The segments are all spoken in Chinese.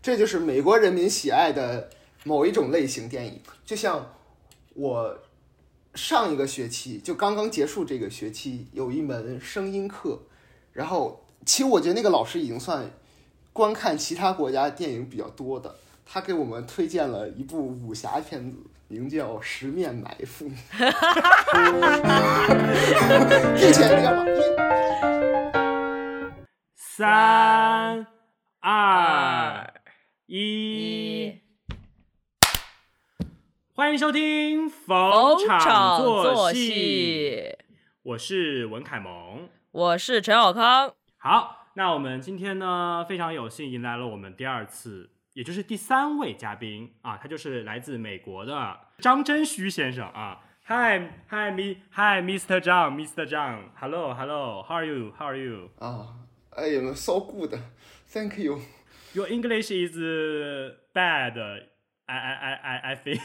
这就是美国人民喜爱的某一种类型电影。就像我上一个学期就刚刚结束这个学期有一门声音课，然后其实我觉得那个老师已经算观看其他国家电影比较多的，他给我们推荐了一部武侠片子。名叫《十面埋伏》，并且这样一、三、二、一，欢迎收听逢场作戏。我是文凯蒙，我是陈小康。好，那我们今天呢，非常有幸迎来了我们第二次。也就是第三位嘉宾啊，他就是来自美国的张真虚先生啊。Hi, hi, me, hi, Mr. Zhang, Mr. Zhang. Hello, hello. How are you? How are you? 啊，I am so good. Thank you. Your English is bad. I, I, I, I I think.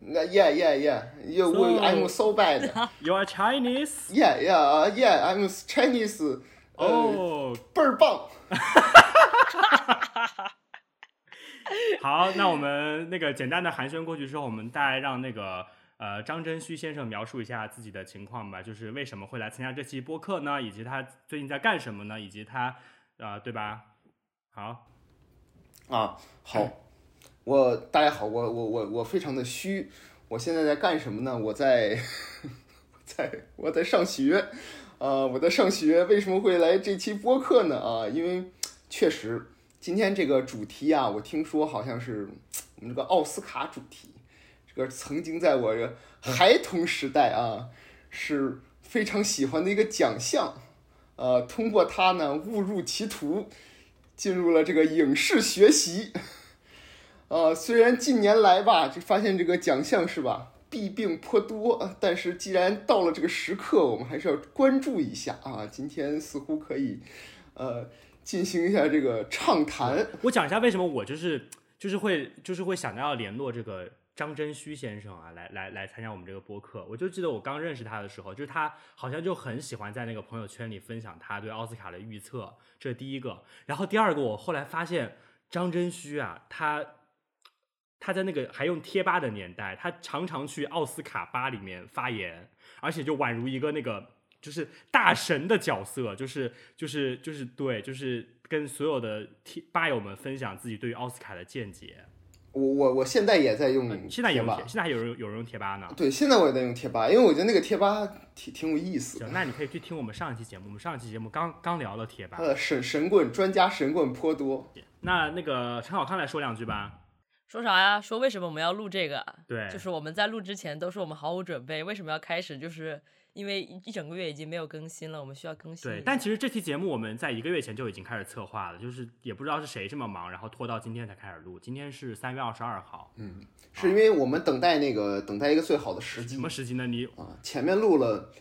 Yeah, yeah, yeah. You, So- I'm so bad. You are Chinese? Yeah, yeah, uh, yeah. I'm Chinese. 呃，哦，倍儿棒。好，那我们那个简单的寒暄过去之后，我们大概让那个呃张真虚先生描述一下自己的情况吧，就是为什么会来参加这期播客呢？以及他最近在干什么呢？以及他啊、呃，对吧？好，啊，好，我大家好，我我我我非常的虚，我现在在干什么呢？我在，我在我在上学，啊，我在上学，为什么会来这期播客呢？啊，因为确实今天这个主题啊，我听说好像是我们这个奥斯卡主题，这个曾经在我这孩童时代啊是非常喜欢的一个奖项，呃，通过它呢误入歧途。进入了这个影视学习，呃，虽然近年来吧，就发现这个奖项是吧，弊病颇多，但是既然到了这个时刻，我们还是要关注一下啊。今天似乎可以，呃，进行一下这个畅谈。我讲一下为什么我就是就是会就是会想到要联络这个。张真虚先生啊，来来来参加我们这个播客。我就记得我刚认识他的时候，就是他好像就很喜欢在那个朋友圈里分享他对奥斯卡的预测，这是第一个。然后第二个，我后来发现张真虚啊，他他在那个还用贴吧的年代，他常常去奥斯卡吧里面发言，而且就宛如一个那个就是大神的角色，就是就是就是对，就是跟所有的贴吧友们分享自己对于奥斯卡的见解。我我我现在也在用现在有现在还有人有人用贴吧呢。对，现在我也在用贴吧，因为我觉得那个贴吧挺挺有意思。行，那你可以去听我们上一期节目，我们上一期节目刚刚聊了贴吧。呃，神神棍专家神棍颇多。那那个陈小康来说两句吧。说啥呀？说为什么我们要录这个？对，就是我们在录之前都是我们毫无准备，为什么要开始？就是。因为一整个月已经没有更新了，我们需要更新。对，但其实这期节目我们在一个月前就已经开始策划了，就是也不知道是谁这么忙，然后拖到今天才开始录。今天是三月二十二号，嗯，是因为我们等待那个等待一个最好的时机。什么时机呢？你啊，前面录了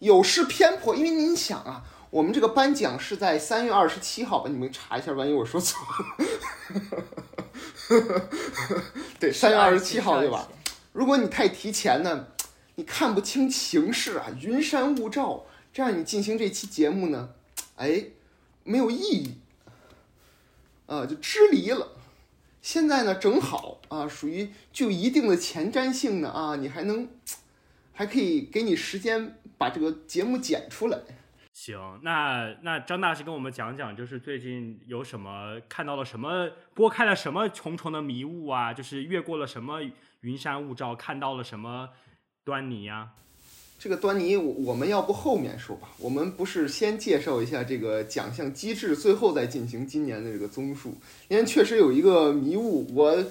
有失偏颇，因为您想啊，我们这个颁奖是在三月二十七号吧？你们查一下，万一我说错了。对，三月二十七号对吧？如果你太提前呢？看不清情势啊，云山雾罩，这样你进行这期节目呢，哎，没有意义，啊，就支离了。现在呢，正好啊，属于具有一定的前瞻性的啊，你还能，还可以给你时间把这个节目剪出来。行，那那张大师跟我们讲讲，就是最近有什么看到了什么，拨开了什么重重的迷雾啊，就是越过了什么云山雾罩，看到了什么。端倪呀、啊，这个端倪，我我们要不后面说吧？我们不是先介绍一下这个奖项机制，最后再进行今年的这个综述。因为确实有一个迷雾，我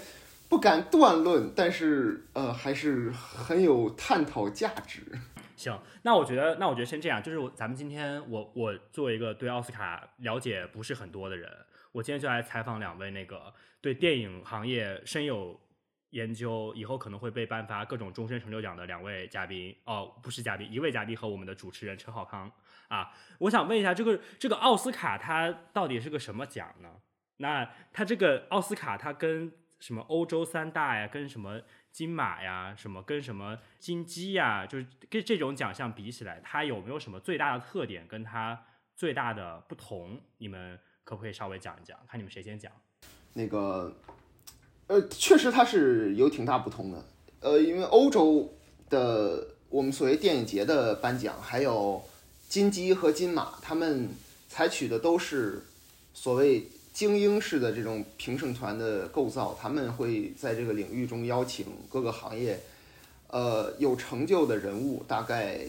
不敢断论，但是呃，还是很有探讨价值。行，那我觉得，那我觉得先这样，就是咱们今天我我作为一个对奥斯卡了解不是很多的人，我今天就来采访两位那个对电影行业深有。研究以后可能会被颁发各种终身成就奖的两位嘉宾哦，不是嘉宾，一位嘉宾和我们的主持人陈浩康啊，我想问一下，这个这个奥斯卡它到底是个什么奖呢？那它这个奥斯卡它跟什么欧洲三大呀，跟什么金马呀，什么跟什么金鸡呀，就是跟这种奖项比起来，它有没有什么最大的特点，跟它最大的不同？你们？可不可以稍微讲一讲？看你们谁先讲。那个，呃，确实它是有挺大不同的。呃，因为欧洲的我们所谓电影节的颁奖，还有金鸡和金马，他们采取的都是所谓精英式的这种评审团的构造。他们会在这个领域中邀请各个行业，呃，有成就的人物，大概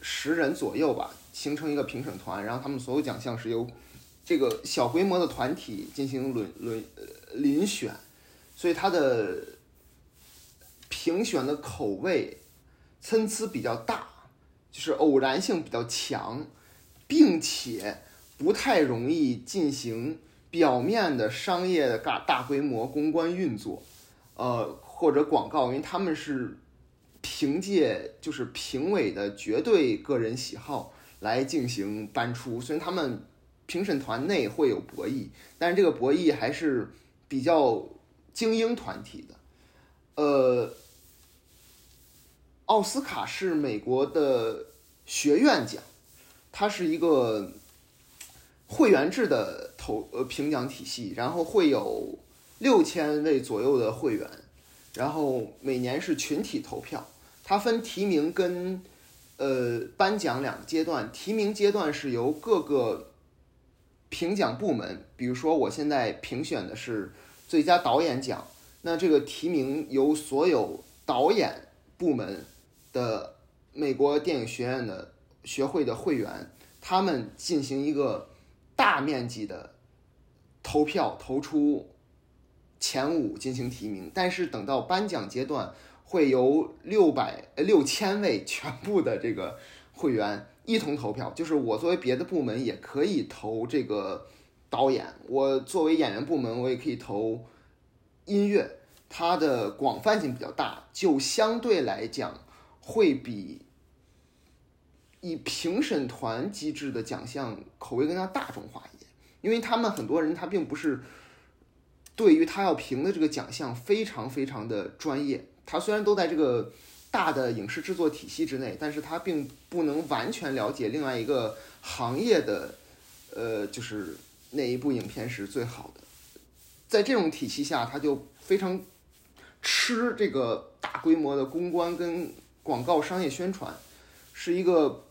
十人左右吧，形成一个评审团，然后他们所有奖项是由这个小规模的团体进行轮轮呃遴选，所以它的。评选的口味参差比较大，就是偶然性比较强，并且不太容易进行表面的商业的大大规模公关运作，呃，或者广告，因为他们是凭借就是评委的绝对个人喜好来进行颁出，虽然他们评审团内会有博弈，但是这个博弈还是比较精英团体的，呃。奥斯卡是美国的学院奖，它是一个会员制的投呃评奖体系，然后会有六千位左右的会员，然后每年是群体投票。它分提名跟呃颁奖两个阶段，提名阶段是由各个评奖部门，比如说我现在评选的是最佳导演奖，那这个提名由所有导演部门。的美国电影学院的学会的会员，他们进行一个大面积的投票，投出前五进行提名。但是等到颁奖阶段，会由六百呃六千位全部的这个会员一同投票。就是我作为别的部门也可以投这个导演，我作为演员部门我也可以投音乐。它的广泛性比较大，就相对来讲。会比以评审团机制的奖项口味更加大众化一点，因为他们很多人他并不是对于他要评的这个奖项非常非常的专业，他虽然都在这个大的影视制作体系之内，但是他并不能完全了解另外一个行业的，呃，就是哪一部影片是最好的，在这种体系下，他就非常吃这个大规模的公关跟。广告商业宣传是一个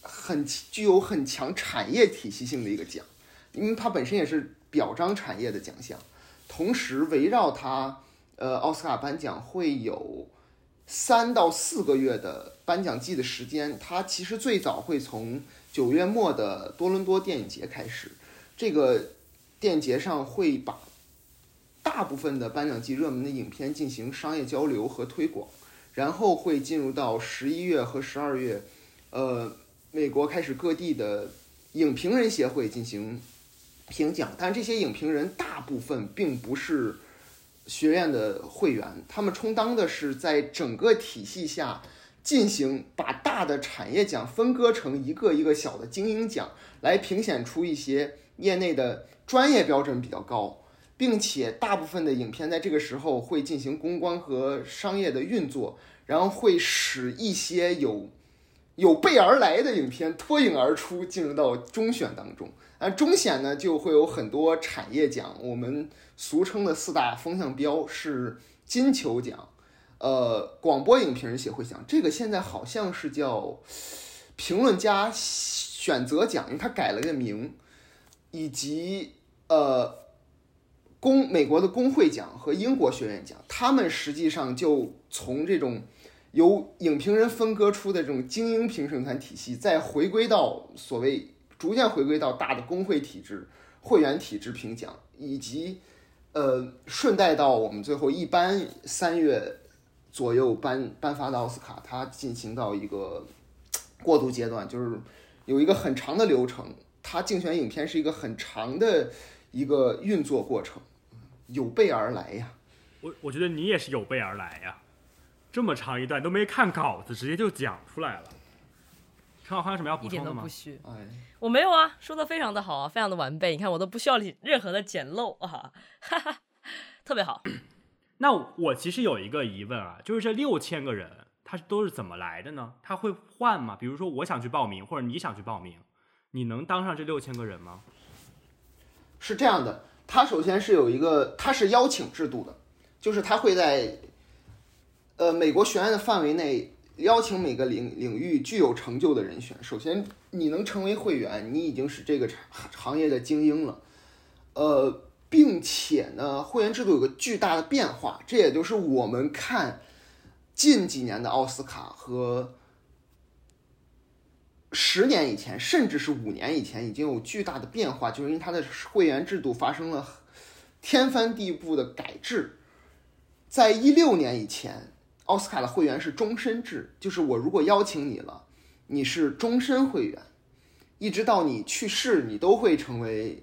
很具有很强产业体系性的一个奖，因为它本身也是表彰产业的奖项。同时，围绕它，呃，奥斯卡颁奖会有三到四个月的颁奖季的时间。它其实最早会从九月末的多伦多电影节开始，这个电影节上会把大部分的颁奖季热门的影片进行商业交流和推广。然后会进入到十一月和十二月，呃，美国开始各地的影评人协会进行评奖，但这些影评人大部分并不是学院的会员，他们充当的是在整个体系下进行把大的产业奖分割成一个一个小的精英奖，来评选出一些业内的专业标准比较高。并且大部分的影片在这个时候会进行公关和商业的运作，然后会使一些有有备而来的影片脱颖而出，进入到中选当中。啊，中选呢就会有很多产业奖，我们俗称的四大风向标是金球奖，呃，广播影评人协会奖，这个现在好像是叫评论家选择奖，因为它改了个名，以及呃。工美国的工会奖和英国学院奖，他们实际上就从这种由影评人分割出的这种精英评审团体系，再回归到所谓逐渐回归到大的工会体制、会员体制评奖，以及呃顺带到我们最后一般三月左右颁颁发的奥斯卡，它进行到一个过渡阶段，就是有一个很长的流程，它竞选影片是一个很长的一个运作过程。有备而来呀！我我觉得你也是有备而来呀，这么长一段都没看稿子，直接就讲出来了。陈小宽有什么要补充的吗？一点都不虚。哎，我没有啊，说的非常的好啊，非常的完备。你看我都不需要任何的简漏啊，哈哈，特别好。那我其实有一个疑问啊，就是这六千个人他都是怎么来的呢？他会换吗？比如说我想去报名，或者你想去报名，你能当上这六千个人吗？是这样的，他首先是有一个，他是邀请制度的，就是他会在呃美国学院的范围内邀请每个领领域具有成就的人选。首先，你能成为会员，你已经是这个行业的精英了。呃，并且呢，会员制度有个巨大的变化，这也就是我们看近几年的奥斯卡和。十年以前，甚至是五年以前，已经有巨大的变化，就是因为它的会员制度发生了天翻地覆的改制。在一六年以前，奥斯卡的会员是终身制，就是我如果邀请你了，你是终身会员，一直到你去世，你都会成为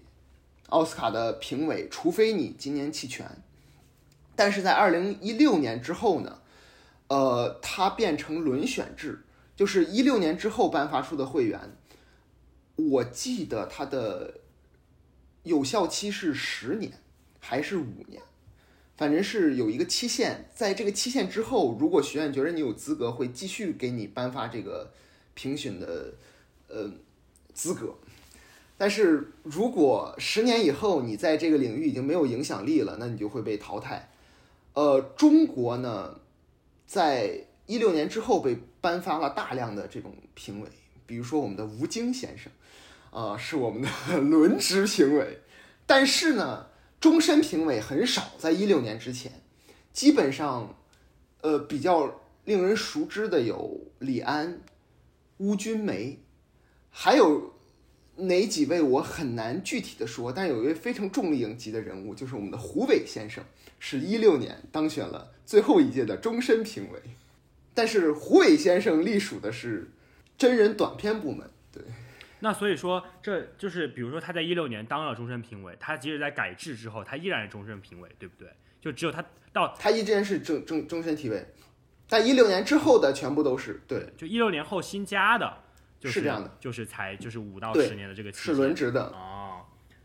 奥斯卡的评委，除非你今年弃权。但是在二零一六年之后呢，呃，它变成轮选制。就是一六年之后颁发出的会员，我记得它的有效期是十年还是五年，反正是有一个期限。在这个期限之后，如果学院觉得你有资格，会继续给你颁发这个评选的呃资格。但是如果十年以后你在这个领域已经没有影响力了，那你就会被淘汰。呃，中国呢，在一六年之后被。颁发了大量的这种评委，比如说我们的吴京先生，啊、呃，是我们的 轮值评委。但是呢，终身评委很少，在一六年之前，基本上，呃，比较令人熟知的有李安、邬君梅，还有哪几位我很难具体的说，但有一位非常重力影级的人物，就是我们的胡伟先生，是一六年当选了最后一届的终身评委。但是胡伟先生隶属的是真人短片部门，对。那所以说，这就是比如说他在一六年当了终身评委，他即使在改制之后，他依然是终身评委，对不对？就只有他到他依然是终终终身评委，但一六年之后的全部都是对，就一六年后新加的，就是，是这样的，就是才就是五到十年的这个期是轮值的哦。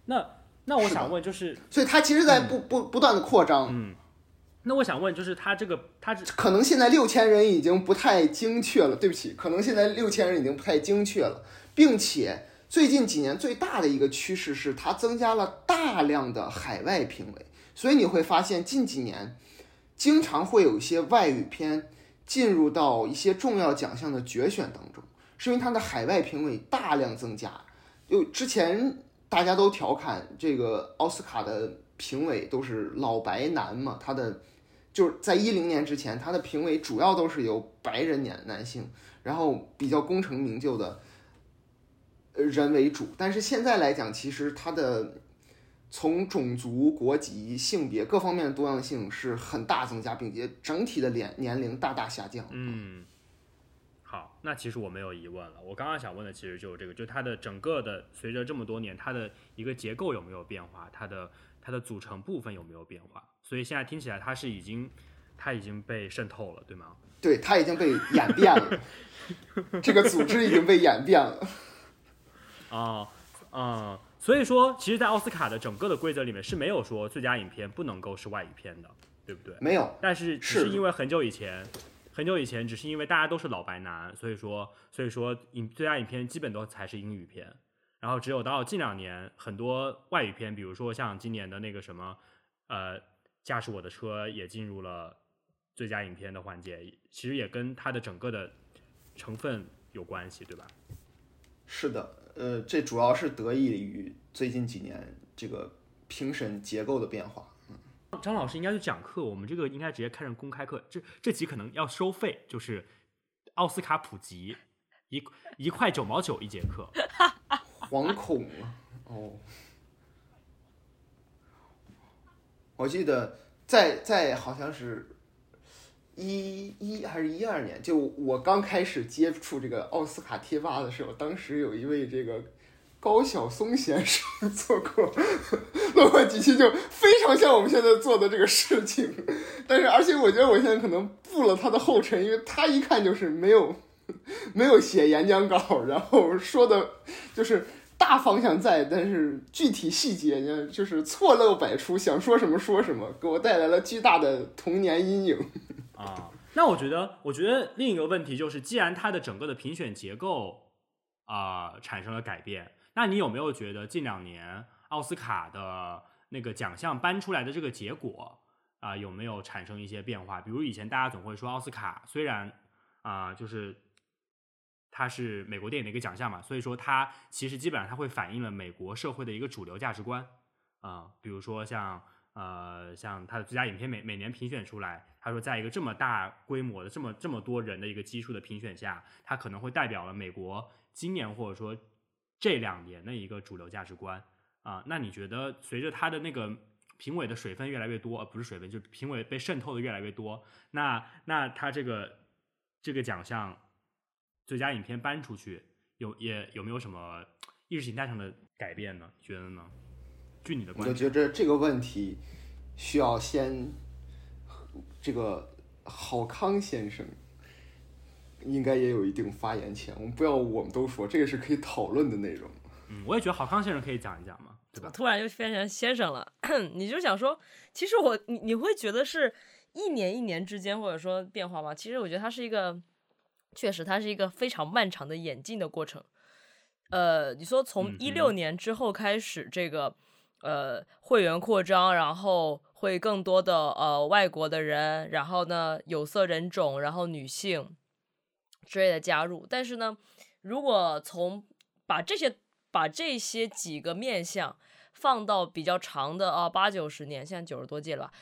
那那我想问就是，是所以它其实在不、嗯、不不断的扩张，嗯。那我想问，就是他这个，他可能现在六千人已经不太精确了。对不起，可能现在六千人已经不太精确了，并且最近几年最大的一个趋势是，它增加了大量的海外评委。所以你会发现，近几年经常会有一些外语片进入到一些重要奖项的决选当中，是因为它的海外评委大量增加。就之前大家都调侃这个奥斯卡的评委都是老白男嘛，他的。就是在一零年之前，他的评委主要都是由白人男男性，然后比较功成名就的人为主。但是现在来讲，其实他的从种族、国籍、性别各方面的多样性是很大增加，并且整体的年年龄大大下降。嗯，那其实我没有疑问了。我刚刚想问的其实就是这个，就它的整个的随着这么多年，它的一个结构有没有变化？它的它的组成部分有没有变化？所以现在听起来，它是已经，它已经被渗透了，对吗？对，它已经被演变了，这个组织已经被演变了。啊，嗯，所以说，其实，在奥斯卡的整个的规则里面是没有说最佳影片不能够是外语片的，对不对？没有。但是只是因为很久以前，很久以前，只是因为大家都是老白男，所以说，所以说影最佳影片基本都才是英语片，然后只有到近两年，很多外语片，比如说像今年的那个什么，呃。驾驶我的车也进入了最佳影片的环节，其实也跟它的整个的成分有关系，对吧？是的，呃，这主要是得益于最近几年这个评审结构的变化。嗯，张老师应该去讲课，我们这个应该直接开成公开课，这这集可能要收费，就是奥斯卡普及一一块九毛九一节课，惶恐了哦。我记得在在好像是一一还是一二年，就我刚开始接触这个奥斯卡贴吧的时候，当时有一位这个高晓松先生做过录过几期，就非常像我们现在做的这个事情。但是，而且我觉得我现在可能步了他的后尘，因为他一看就是没有 没有写演讲稿，然后说的就是。大方向在，但是具体细节呢，就是错漏百出，想说什么说什么，给我带来了巨大的童年阴影。啊，那我觉得，我觉得另一个问题就是，既然它的整个的评选结构啊、呃、产生了改变，那你有没有觉得近两年奥斯卡的那个奖项颁出来的这个结果啊、有没有产生一些变化？比如以前大家总会说奥斯卡虽然啊、就是它是美国电影的一个奖项嘛，所以说它其实基本上它会反映了美国社会的一个主流价值观啊、比如说像呃像它的最佳影片每每年评选出来，他说在一个这么大规模的这么这么多人的一个基数的评选下，它可能会代表了美国今年或者说这两年的一个主流价值观啊、呃，那你觉得随着他的那个评委的水分越来越多，而不是水分，就是评委被渗透的越来越多，那那他这个这个奖项。最佳影片搬出去，有也有没有什么意识形态上的改变呢？你觉得呢？据你的观点，我觉得这个问题需要先这个郝康先生应该也有一定发言权。我们不要我们都说这个是可以讨论的内容。嗯，我也觉得郝康先生可以讲一讲嘛，对吧？突然就变成先生了，你就想说，其实我你你会觉得是一年一年之间或者说变化吗？其实我觉得它是一个。确实，它是一个非常漫长的演进的过程。呃，你说从一六年之后开始，这个、嗯、呃会员扩张，然后会更多的呃外国的人，然后呢有色人种，然后女性之类的加入。但是呢，如果从把这些把这些几个面向放到比较长的啊八九十年，现在九十多届了吧，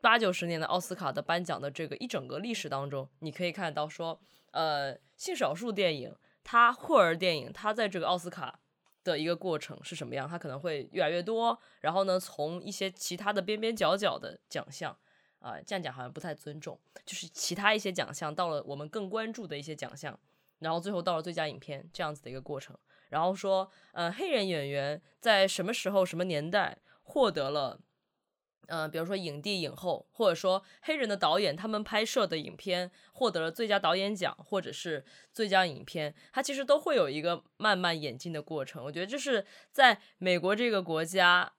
八九十年的奥斯卡的颁奖的这个一整个历史当中，你可以看到说。呃，性少数电影，它霍儿电影，它在这个奥斯卡的一个过程是什么样？它可能会越来越多。然后呢，从一些其他的边边角角的奖项，啊、呃，这样讲好像不太尊重，就是其他一些奖项到了我们更关注的一些奖项，然后最后到了最佳影片这样子的一个过程。然后说，呃，黑人演员在什么时候、什么年代获得了。嗯、呃，比如说影帝、影后，或者说黑人的导演，他们拍摄的影片获得了最佳导演奖，或者是最佳影片，它其实都会有一个慢慢演进的过程。我觉得这是在美国这个国家，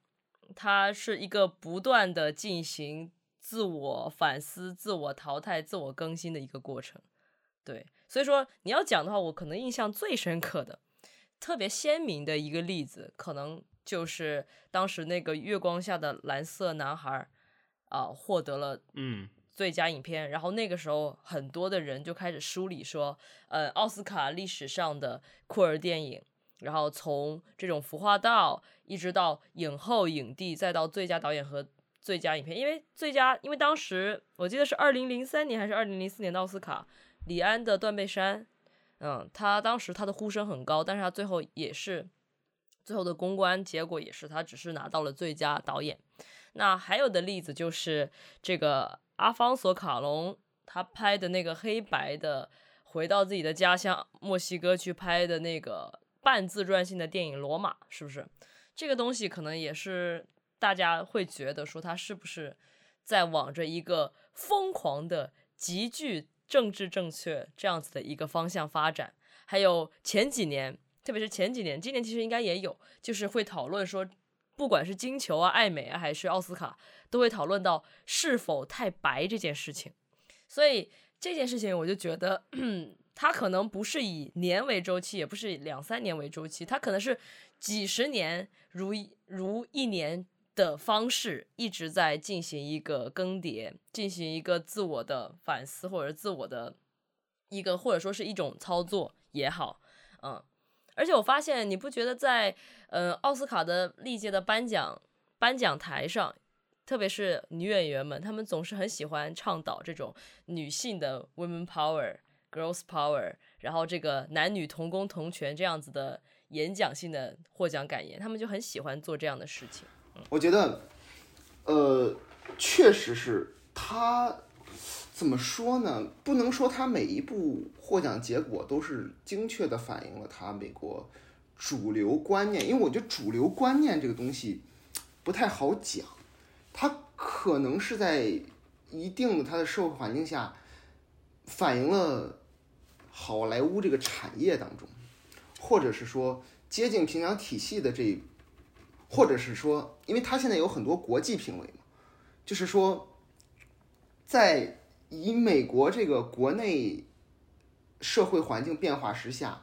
它是一个不断的进行自我反思、自我淘汰、自我更新的一个过程。对，所以说你要讲的话，我可能印象最深刻的、特别鲜明的一个例子，可能。就是当时那个月光下的蓝色男孩，啊，获得了嗯最佳影片。然后那个时候，很多的人就开始梳理说，呃，奥斯卡历史上的酷儿电影，然后从这种服化道，一直到影后、影帝，再到最佳导演和最佳影片。因为最佳，因为当时我记得是二零零三年还是二零零四年的奥斯卡，李安的《断背山》，嗯，他当时他的呼声很高，但是他最后也是。最后的公关结果也是，他只是拿到了最佳导演。那还有的例子就是这个阿方索卡隆，他拍的那个黑白的，回到自己的家乡墨西哥去拍的那个半自传性的电影《罗马》，是不是？这个东西可能也是大家会觉得说他是不是在往着一个疯狂的、极具政治正确这样子的一个方向发展。还有前几年。特别是前几年，今年其实应该也有，就是会讨论说，不管是金球啊、艾美啊，还是奥斯卡，都会讨论到是否太白这件事情。所以这件事情，我就觉得，它可能不是以年为周期，也不是两三年为周期，它可能是几十年如一如一年的方式，一直在进行一个更迭，进行一个自我的反思，或者自我的一个，或者说是一种操作也好，嗯。而且我发现，你不觉得在呃奥斯卡的历届的颁奖颁奖台上，特别是女演员们，她们总是很喜欢倡导这种女性的 women power、girls power，然后这个男女同工同权这样子的演讲性的获奖感言，他们就很喜欢做这样的事情。我觉得，呃，确实是他。怎么说呢？不能说他每一部获奖结果都是精确的反映了他美国主流观念，因为我觉得主流观念这个东西不太好讲，它可能是在一定的它的社会环境下反映了好莱坞这个产业当中，或者是说接近评奖体系的这一，或者是说，因为他现在有很多国际评委嘛，就是说在。以美国这个国内社会环境变化时下，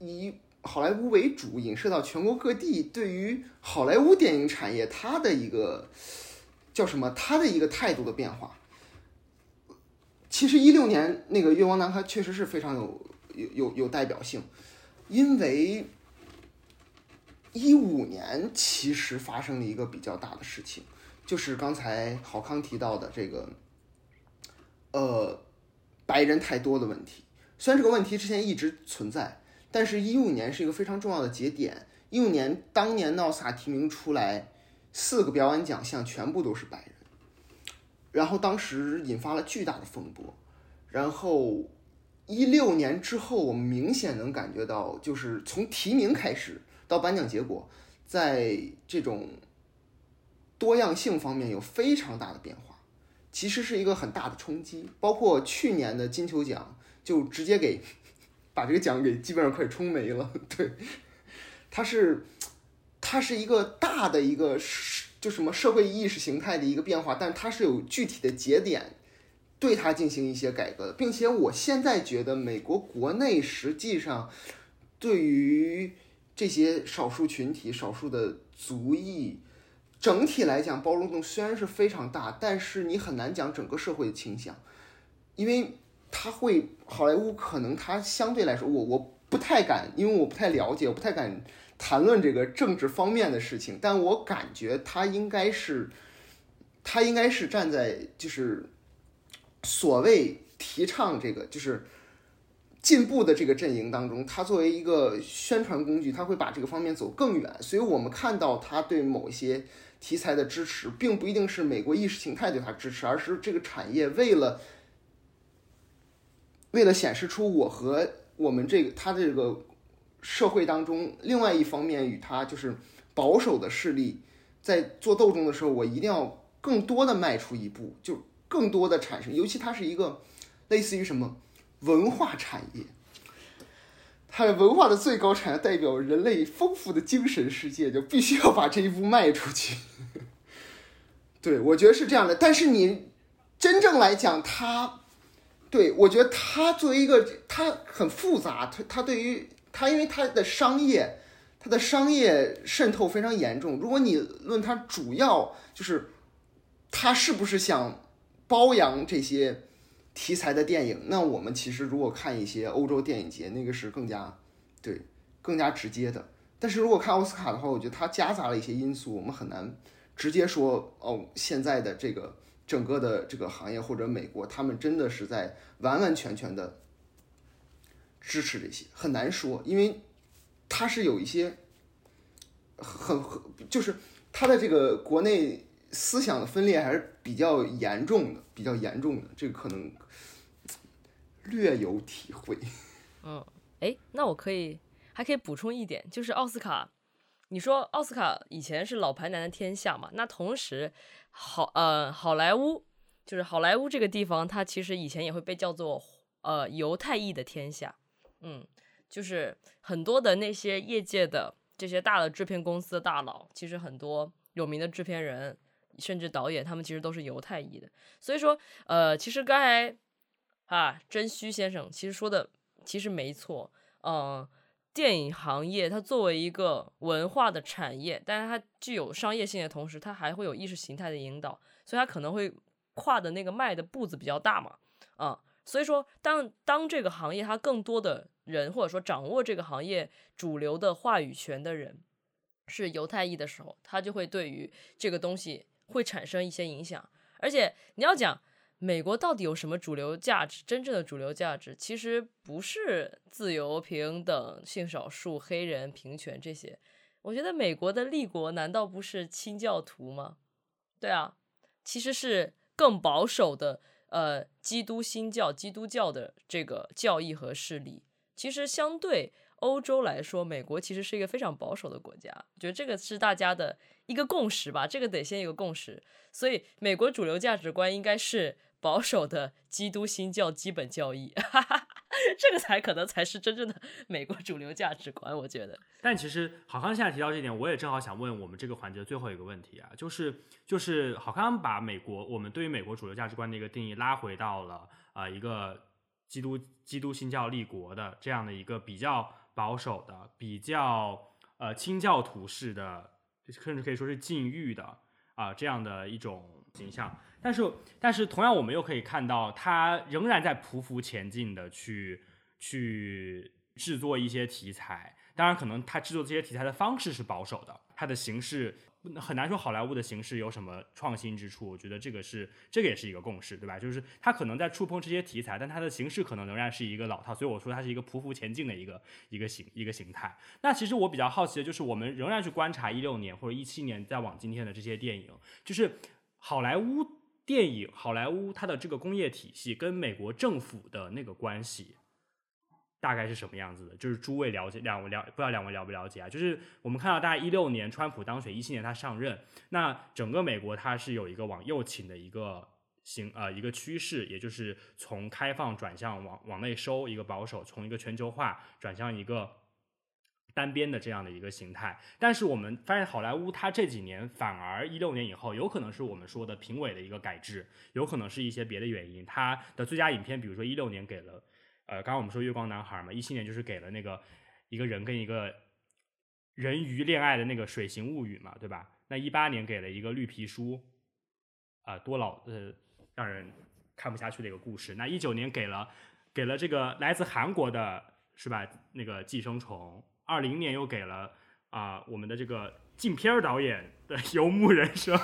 以好莱坞为主，影射到全国各地，对于好莱坞电影产业它的一个叫什么？它的一个态度的变化。其实一六年那个《月光男孩》确实是非常有有有有代表性，因为一五年其实发生了一个比较大的事情，就是刚才郝康提到的这个，呃，白人太多的问题。虽然这个问题之前一直存在，但是一五年是一个非常重要的节点。一五年当年奥斯卡提名出来，四个表演奖项全部都是白人。然后当时引发了巨大的风波，然后一六年之后，我们明显能感觉到，就是从提名开始到颁奖结果，在这种多样性方面有非常大的变化，其实是一个很大的冲击。包括去年的金球奖，就直接给把这个奖给基本上快冲没了。对，它是它是一个大的一个。就什么社会意识形态的一个变化，但它是有具体的节点，对它进行一些改革的，并且我现在觉得美国国内实际上对于这些少数群体、少数的族裔，整体来讲包容度虽然是非常大，但是你很难讲整个社会的倾向，因为他会好莱坞可能他相对来说，我我不太敢，因为我不太了解，我不太敢。谈论这个政治方面的事情，但我感觉他应该是，他应该是站在就是所谓提倡这个就是进步的这个阵营当中，他作为一个宣传工具，他会把这个方面走更远。所以我们看到他对某一些题材的支持，并不一定是美国意识形态对他支持，而是这个产业为了为了显示出我和我们这个他这个。社会当中，另外一方面与他就是保守的势力在做斗争的时候，我一定要更多的迈出一步，就更多的产生。尤其它是一个类似于什么文化产业，它的文化的最高产业代表人类丰富的精神世界，就必须要把这一步迈出去。对，我觉得是这样的。但是你真正来讲，它对我觉得它作为一个，它很复杂，它它对于。它因为它的商业，它的商业渗透非常严重。如果你论它主要就是，它是不是想包养这些题材的电影？那我们其实如果看一些欧洲电影节，那个是更加对更加直接的。但是如果看奥斯卡的话，我觉得它夹杂了一些因素，我们很难直接说哦，现在的这个整个的这个行业或者美国，他们真的是在完完全全的。支持这些很难说，因为他是有一些很很就是他的这个国内思想的分裂还是比较严重的，比较严重的，这个可能略有体会。嗯，哎，那我可以还可以补充一点，就是奥斯卡，你说奥斯卡以前是老牌男的天下嘛？那同时好呃好莱坞就是好莱坞这个地方，它其实以前也会被叫做呃犹太裔的天下。嗯，就是很多的那些业界的这些大的制片公司的大佬，其实很多有名的制片人，甚至导演，他们其实都是犹太裔的。所以说，呃，其实刚才啊，真虚先生其实说的其实没错。嗯、电影行业它作为一个文化的产业，但是它具有商业性的同时，它还会有意识形态的引导，所以它可能会跨的那个迈的步子比较大嘛，啊、所以说，当当这个行业它更多的人，或者说掌握这个行业主流的话语权的人是犹太裔的时候，他就会对于这个东西会产生一些影响。而且你要讲美国到底有什么主流价值？真正的主流价值其实不是自由、平等、性少数、黑人、平权这些。我觉得美国的立国难道不是清教徒吗？对啊，其实是更保守的。呃，基督新教、基督教的这个教义和势力，其实相对欧洲来说，美国其实是一个非常保守的国家。我觉得这个是大家的一个共识吧，这个得先有个共识。所以，美国主流价值观应该是保守的基督新教基本教义。哈哈。这个才可能才是真正的美国主流价值观，我觉得。但其实郝康现在提到这点，我也正好想问我们这个环节最后一个问题啊，就是就是郝康把美国我们对于美国主流价值观的一个定义拉回到了啊、一个基督基督新教立国的这样的一个比较保守的、比较呃清教徒式的，甚至可以说是禁欲的啊、这样的一种形象。但是，但是同样我们又可以看到，他仍然在匍匐前进的去去制作一些题材。当然，可能他制作这些题材的方式是保守的，他的形式。很难说好莱坞的形式有什么创新之处，我觉得这个是这个也是一个共识，对吧？就是他可能在触碰这些题材，但他的形式可能仍然是一个老套，所以我说它是一个匍匐前进的一个一个形一个形态。那其实我比较好奇的就是，我们仍然去观察一六年或者一七年再往今天的这些电影，就是好莱坞电影，好莱坞它的这个工业体系跟美国政府的那个关系。大概是什么样子的？就是诸位了解，两位了，不知道两位了不了解啊？就是我们看到，大概一六年川普当选，一七年他上任，那整个美国它是有一个往右倾的一个形呃一个趋势，也就是从开放转向往往内收，一个保守，从一个全球化转向一个单边的这样的一个形态。但是我们发现好莱坞它这几年反而一六年以后，有可能是我们说的评委的一个改制，有可能是一些别的原因，它的最佳影片，比如说一六年给了。呃，刚刚我们说月光男孩嘛，一七年就是给了那个一个人跟一个人鱼恋爱的那个水形物语嘛，对吧？那一八年给了一个绿皮书，啊、多老呃让人看不下去的一个故事。那一九年给了给了这个来自韩国的是吧？那个寄生虫。二零年又给了啊、呃、我们的这个禁片导演的游牧人生，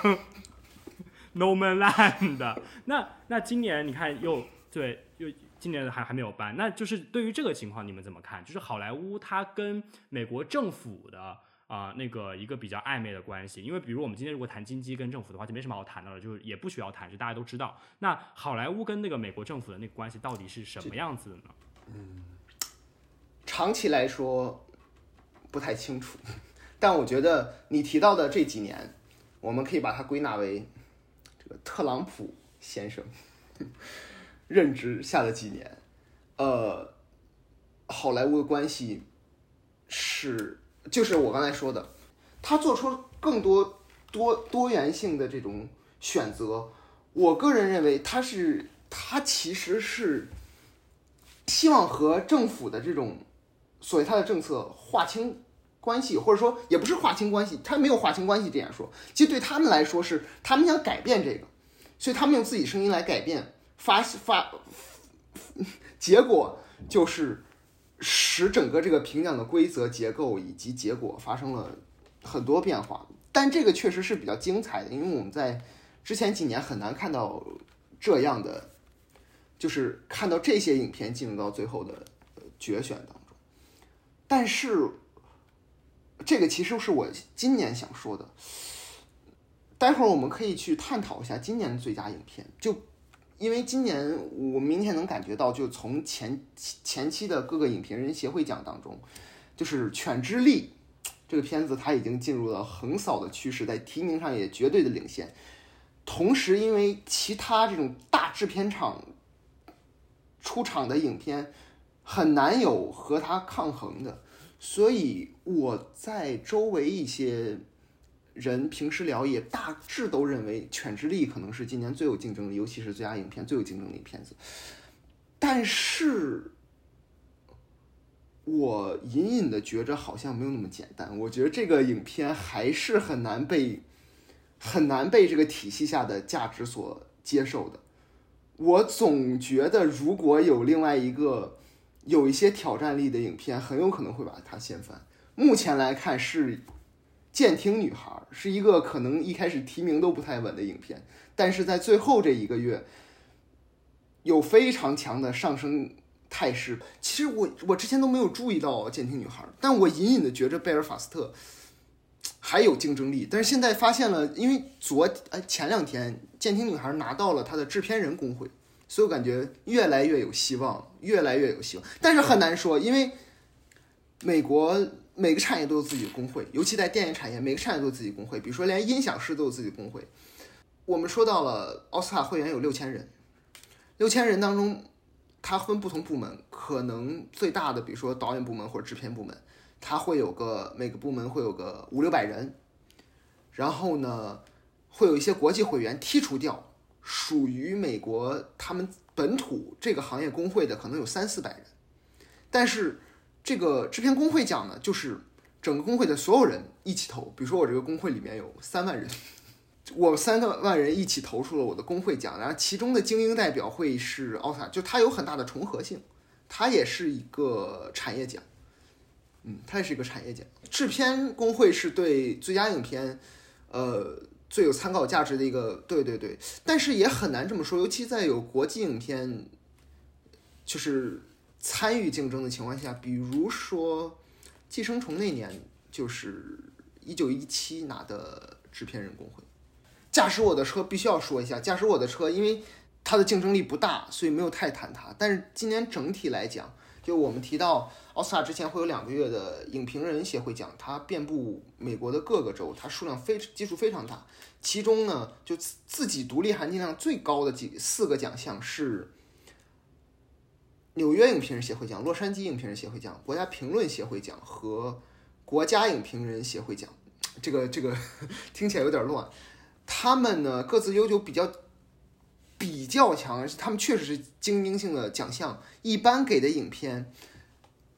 No Man Land 的。那那今年你看又对又。今年还还没有颁，那就是对于这个情况你们怎么看？就是好莱坞它跟美国政府的啊、呃、那个一个比较暧昧的关系，因为比如我们今天如果谈经济跟政府的话，就没什么好谈的了，就是也不需要谈，就大家都知道。那好莱坞跟那个美国政府的那个关系到底是什么样子的呢？嗯，长期来说不太清楚，但我觉得你提到的这几年，我们可以把它归纳为这个特朗普先生。任职下的几年，呃，好莱坞的关系是，就是我刚才说的，他做出更多多多元性的这种选择。我个人认为，他是他其实是希望和政府的这种所谓他的政策划清关系，或者说也不是划清关系，他没有划清关系这样说。其实对他们来说是，他们想改变这个，所以他们用自己声音来改变。发发，结果就是使整个这个评奖的规则结构以及结果发生了很多变化，但这个确实是比较精彩的，因为我们在之前几年很难看到这样的，就是看到这些影片进入到最后的决选当中。但是这个其实是我今年想说的，待会儿我们可以去探讨一下今年的最佳影片，就。因为今年我明显能感觉到，就从前前期的各个影评人协会奖当中，就是《犬之力》这个片子，它已经进入了横扫的趋势，在提名上也绝对的领先。同时，因为其他这种大制片厂出场的影片很难有和它抗衡的，所以我在周围一些。人平时聊也大致都认为《犬之力》可能是今年最有竞争力，尤其是最佳影片最有竞争力片子。但是，我隐隐的觉着好像没有那么简单。我觉得这个影片还是很难被很难被这个体系下的价值所接受的。我总觉得，如果有另外一个有一些挑战力的影片，很有可能会把它掀翻。目前来看是。监听女孩是一个可能一开始提名都不太稳的影片，但是在最后这一个月有非常强的上升态势。其实我我之前都没有注意到监听女孩，但我隐隐的觉着贝尔法斯特还有竞争力。但是现在发现了，因为昨哎前两天监听女孩拿到了他的制片人工会，所以我感觉越来越有希望，越来越有希望。但是很难说，因为美国。每个产业都有自己的工会，尤其在电影产业，每个产业都有自己工会。比如说，连音响师都有自己工会。我们说到了奥斯卡会员有六千人，六千人当中，它分不同部门，可能最大的，比如说导演部门或者制片部门，它会有个每个部门会有个五六百人。然后呢，会有一些国际会员剔除掉，属于美国他们本土这个行业工会的可能有三四百人，但是。这个制片工会奖呢，就是整个工会的所有人一起投。比如说我这个工会里面有三万人，我三个万人一起投出了我的工会奖，然后其中的精英代表会是奥斯卡，就它有很大的重合性，它也是一个产业奖。嗯，它也是一个产业奖。制片工会是对最佳影片，呃，最有参考价值的一个，对对对。但是也很难这么说，尤其在有国际影片，就是参与竞争的情况下，比如说《寄生虫》那年，就是一九一七拿的制片人工会。驾驶我的车必须要说一下，驾驶我的车，因为它的竞争力不大，所以没有太谈它。但是今年整体来讲，就我们提到。奥斯卡之前会有两个月的影评人协会奖，它遍布美国的各个州，它数量非基数非常大。其中呢，就自己独立含金量最高的几四个奖项是纽约影评人协会奖、洛杉矶影评人协会奖、国家评论协会奖和国家影评人协会奖。这个这个听起来有点乱。他们呢，各自悠久比较比较强，他们确实是精英性的奖项，一般给的影片。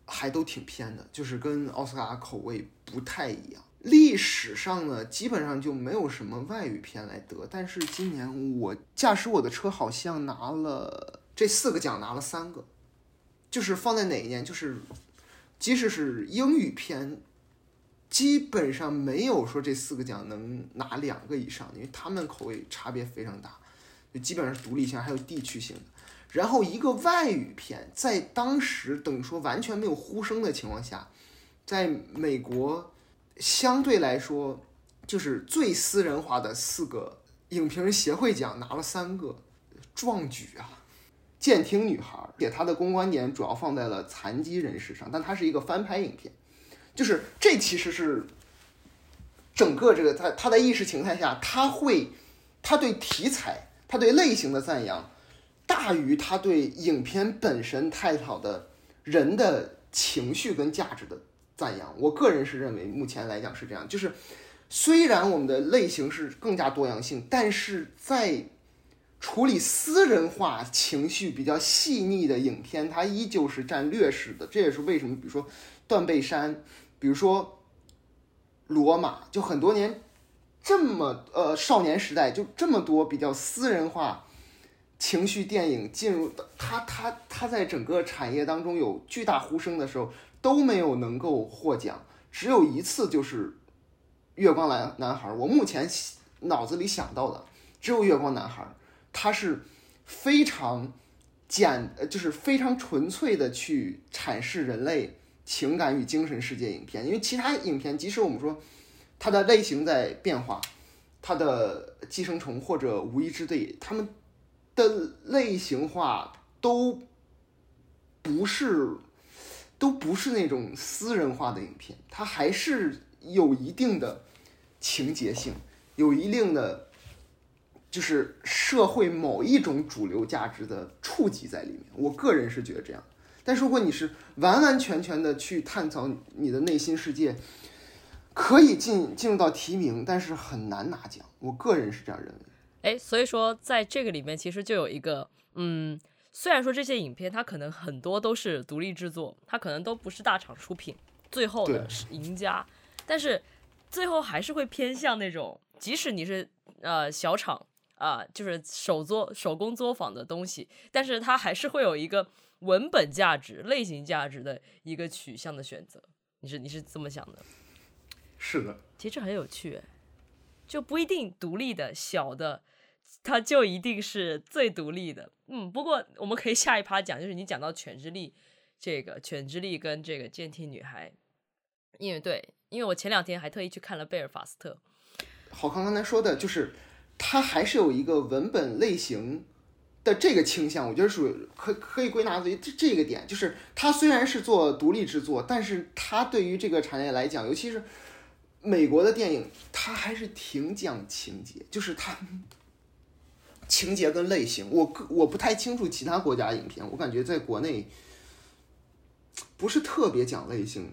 还都挺偏的，就是跟奥斯卡口味不太一样。历史上呢，基本上就没有什么外语片来得，但是今年我驾驶我的车好像拿了这四个奖，拿了三个，就是放在哪一年，就是即使是英语片，基本上没有说这四个奖能拿两个以上，因为他们口味差别非常大，就基本上是独立性还有地区性的。然后一个外语片在当时等于说完全没有呼声的情况下，在美国相对来说就是最私人化的四个影评人协会奖拿了三个，壮举啊！健听女孩，且它的公关点主要放在了残疾人士上，但它是一个翻拍影片，就是这其实是整个这个它它在意识形态下，它会它对题材它对类型的赞扬。大于他对影片本身探讨的人的情绪跟价值的赞扬，我个人是认为目前来讲是这样。就是虽然我们的类型是更加多样性，但是在处理私人化情绪比较细腻的影片，它依旧是占劣势的。这也是为什么，比如说《断背山》，比如说《罗马》，就很多年这么呃少年时代就这么多比较私人化。情绪电影进入他他他在整个产业当中有巨大呼声的时候都没有能够获奖，只有一次就是《月光男男孩》。我目前脑子里想到的只有《月光男孩》，他是非常简，呃就是非常纯粹的去阐释人类情感与精神世界影片。因为其他影片，即使我们说它的类型在变化，它的《寄生虫》或者《无依之地》，他们。的类型化都不是，都不是那种私人化的影片，它还是有一定的情节性，有一定的就是社会某一种主流价值的触及在里面。我个人是觉得这样，但是如果你是完完全全的去探讨你的内心世界，可以进进入到提名，但是很难拿奖。我个人是这样认为。哎，所以说在这个里面，其实就有一个，嗯，虽然说这些影片它可能很多都是独立制作，它可能都不是大厂出品，最后的是赢家，但是最后还是会偏向那种，即使你是呃小厂啊、呃，就是手作手工作坊的东西，但是它还是会有一个文本价值、类型价值的一个取向的选择。你是你是这么想的？是的，其实很有趣，就不一定独立的小的。它就一定是最独立的，嗯。不过我们可以下一趴讲，就是你讲到《犬之力》，这个《犬之力》跟这个《健听女孩》，因为对，因为我前两天还特意去看了贝尔法斯特。好康刚才说的就是，它还是有一个文本类型的这个倾向，我觉得属于可可以归纳为这这个点，就是它虽然是做独立制作，但是它对于这个产业来讲，尤其是美国的电影，它还是挺讲情节，就是它。情节跟类型，我我不太清楚其他国家影片，我感觉在国内不是特别讲类型。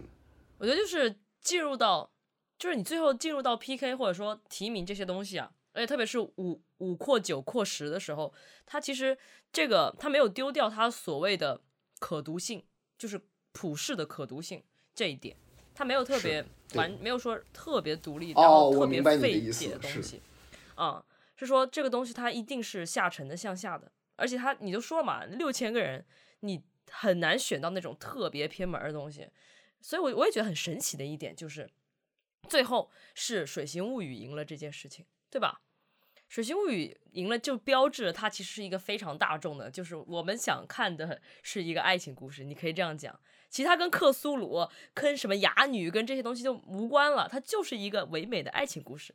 我觉得就是进入到，就是你最后进入到 PK 或者说提名这些东西啊，而且特别是五五扩九扩十的时候，它其实这个它没有丢掉它所谓的可读性，就是普世的可读性这一点，它没有特别完，没有说特别独立，哦、然后特别费解的东西，啊、嗯，是说这个东西它一定是下沉的向下的，而且它你就说了嘛，六千个人你很难选到那种特别偏门的东西，所以我我也觉得很神奇的一点就是，最后是《水形物语》赢了这件事情，对吧？《水形物语》赢了，就标志了它其实是一个非常大众的，就是我们想看的 是一个爱情故事，你可以这样讲。其他跟克苏鲁、跟什么哑女、跟这些东西就无关了，它就是一个唯美的爱情故事。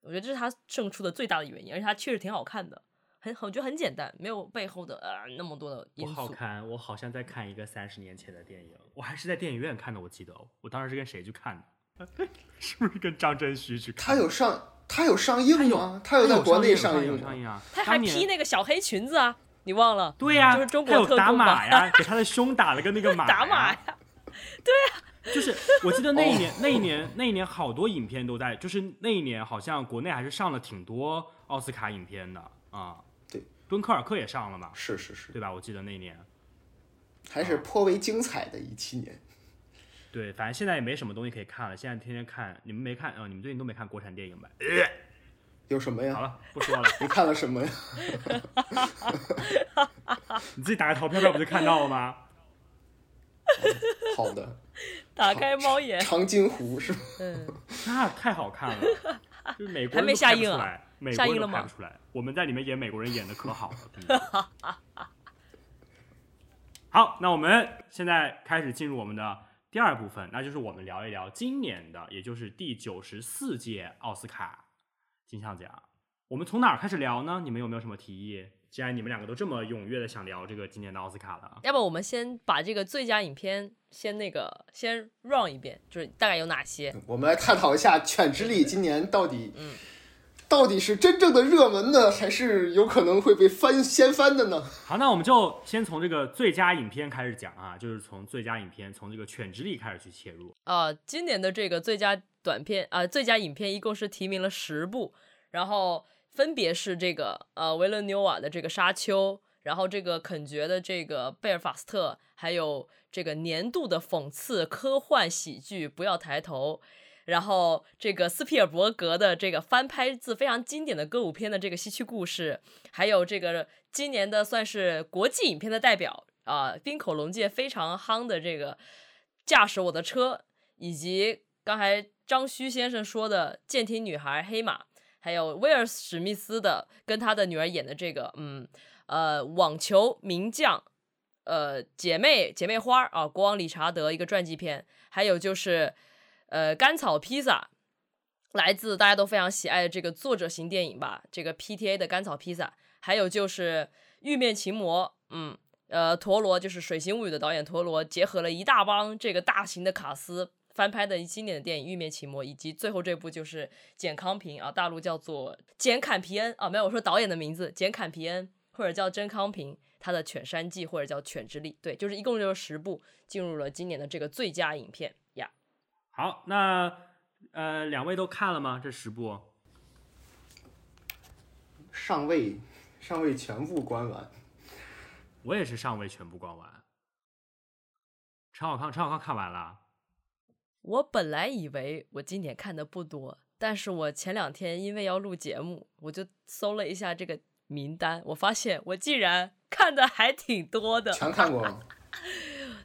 我觉得这是它胜出的最大的原因，而且它确实挺好看的，很我觉得很简单，没有背后的呃那么多的因素。不好看，我好像在看一个三十年前的电影，我还是在电影院看的，我记得，我当时是跟谁去看的？是不是跟张真虚去看？他有上。他有上映吗？他有在国内上映上映啊！他还披那个小黑裙子啊！你忘了？对呀，就是中国特有打马呀，给他的胸打了个那个马。打马呀！对呀，就是我记得那一年，那一年，那一年好多影片都在，就是那一年好像国内还是上了挺多奥斯卡影片的啊。对，敦刻尔克也上了嘛？是是是，对吧？我记得那一年还是颇为精彩的一七年。对，反正现在也没什么东西可以看了。现在天天看，你们没看啊、哦？你们最近都没看国产电影吧？有什么呀？好了，不说了。你看了什么呀？你自己打开淘票票不就看到了吗？好的。打开猫眼。长津湖是吗？嗯，那太好看了，就是美国人还没下映啊？下映了吗？出来，我们在里面演美国人演的可好了。好，那我们现在开始进入我们的。第二部分，那就是我们聊一聊今年的，也就是第九十四届奥斯卡金像奖。我们从哪儿开始聊呢？你们有没有什么提议？既然你们两个都这么踊跃的想聊这个今年的奥斯卡了，要不我们先把这个最佳影片先那个先 run 一遍，就是大概有哪些？我们来探讨一下《犬之力》今年到底，嗯。到底是真正的热门呢，还是有可能会被翻掀翻的呢？好，那我们就先从这个最佳影片开始讲啊，就是从最佳影片，从这个《犬之力》开始去切入。呃，今年的这个最佳短片啊、呃，最佳影片一共是提名了十部，然后分别是这个呃维伦纽瓦的这个《沙丘》，然后这个肯爵的这个《贝尔法斯特》，还有这个年度的讽刺科幻喜剧《不要抬头》。然后这个斯皮尔伯格的这个翻拍自非常经典的歌舞片的这个《西区故事》，还有这个今年的算是国际影片的代表啊，冰口龙介非常夯的这个《驾驶我的车》，以及刚才张须先生说的《舰艇女孩》黑马，还有威尔史密斯的跟他的女儿演的这个嗯呃网球名将呃姐妹姐妹花啊，国王理查德一个传记片，还有就是。呃，甘草披萨来自大家都非常喜爱的这个作者型电影吧，这个 PTA 的甘草披萨，还有就是《玉面情魔》，嗯，呃，陀螺就是《水形物语》的导演陀螺，结合了一大帮这个大型的卡司翻拍的经典的电影《玉面情魔》，以及最后这部就是简康平啊，大陆叫做简坎皮恩啊，没有我说导演的名字，简坎皮恩或者叫真康平，他的《犬山记》或者叫《犬之力》，对，就是一共就是十部进入了今年的这个最佳影片。好，那呃，两位都看了吗？这十部尚未尚未全部观完，我也是尚未全部观完。陈小康，陈小康看完了。我本来以为我今年看的不多，但是我前两天因为要录节目，我就搜了一下这个名单，我发现我竟然看的还挺多的。全看过 了。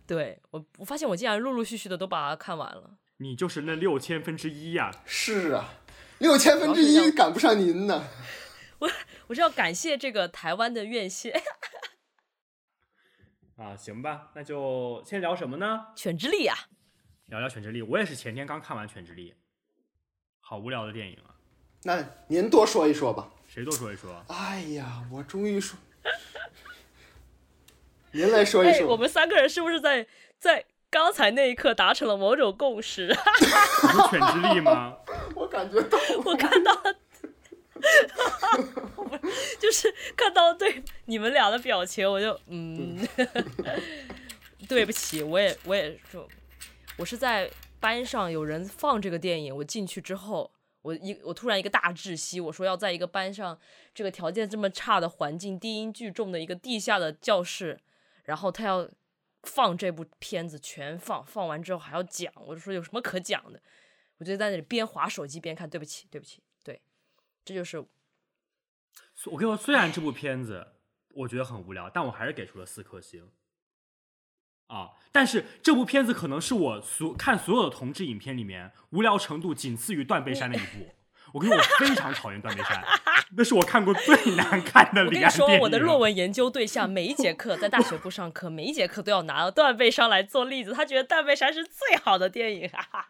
对，我，我发现我竟然陆陆续续的都把它看完了。你就是那六千分之一呀！是啊，六千分之一赶不上您呢。我我是要感谢这个台湾的院线。啊，行吧，那就先聊什么呢？犬之力啊，聊聊犬之力。我也是前天刚看完犬之力，好无聊的电影啊。那您多说一说吧。谁多说一说？哎呀，我终于说，您来说一说。我们三个人是不是在在？刚才那一刻达成了某种共识。犬之力吗？我感觉到，我看到了，就是看到对你们俩的表情，我就嗯，对不起，我也我也说，我是在班上有人放这个电影，我进去之后，我一我突然一个大窒息，我说要在一个班上这个条件这么差的环境，低音巨重的一个地下的教室，然后他要。放这部片子全放，放完之后还要讲，我就说有什么可讲的？我就在那里边划手机边看，对不起，对不起，对，这就是。我跟你说，虽然这部片子我觉得很无聊，但我还是给出了四颗星。啊！但是这部片子可能是我所看所有的同志影片里面无聊程度仅次于《断背山》的一部。我跟你说，我非常讨厌《断背山》，那是我看过最难看的。我跟你说，我的论文研究对象每一节课在大学部上课，每一节课都要拿《断背山》来做例子，他觉得《断背山》是最好的电影。哈哈，